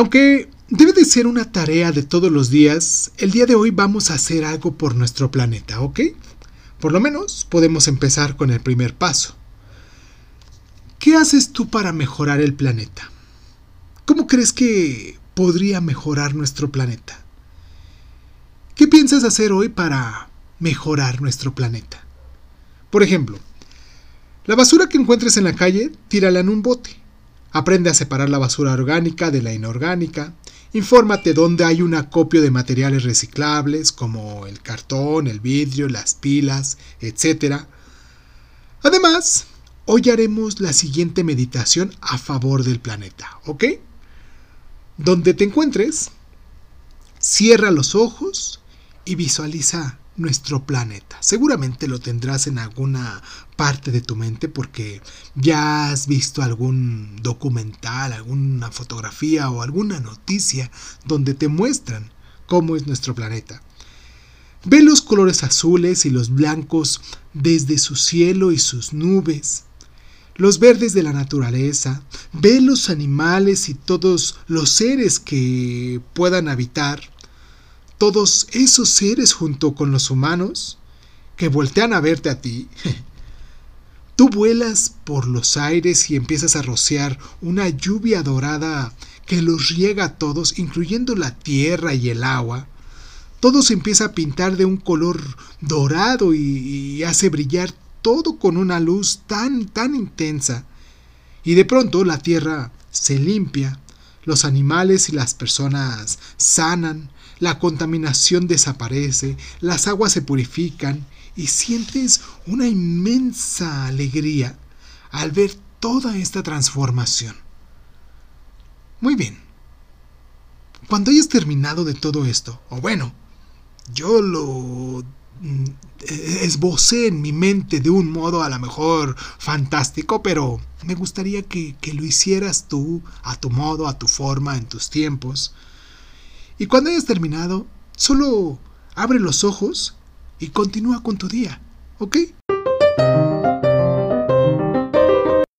Aunque debe de ser una tarea de todos los días, el día de hoy vamos a hacer algo por nuestro planeta, ¿ok? Por lo menos podemos empezar con el primer paso. ¿Qué haces tú para mejorar el planeta? ¿Cómo crees que podría mejorar nuestro planeta? ¿Qué piensas hacer hoy para mejorar nuestro planeta? Por ejemplo, la basura que encuentres en la calle, tírala en un bote. Aprende a separar la basura orgánica de la inorgánica. Infórmate dónde hay un acopio de materiales reciclables como el cartón, el vidrio, las pilas, etc. Además, hoy haremos la siguiente meditación a favor del planeta, ¿ok? Donde te encuentres, cierra los ojos y visualiza nuestro planeta. Seguramente lo tendrás en alguna parte de tu mente porque ya has visto algún documental, alguna fotografía o alguna noticia donde te muestran cómo es nuestro planeta. Ve los colores azules y los blancos desde su cielo y sus nubes, los verdes de la naturaleza, ve los animales y todos los seres que puedan habitar, todos esos seres junto con los humanos que voltean a verte a ti. Tú vuelas por los aires y empiezas a rociar una lluvia dorada que los riega a todos, incluyendo la tierra y el agua. Todo se empieza a pintar de un color dorado y, hace brillar todo con una luz tan, tan intensa. Y de pronto la tierra se limpia, los animales y las personas sanan, la contaminación desaparece, las aguas se purifican y sientes una inmensa alegría al ver toda esta transformación. Muy bien. Cuando hayas terminado de todo esto, o bueno, yo lo mm, esbocé en mi mente de un modo a lo mejor fantástico, pero me gustaría que, que, lo hicieras tú, a tu modo, a tu forma, en tus tiempos. Y cuando hayas terminado, solo abre los ojos y continúa con tu día, ¿ok?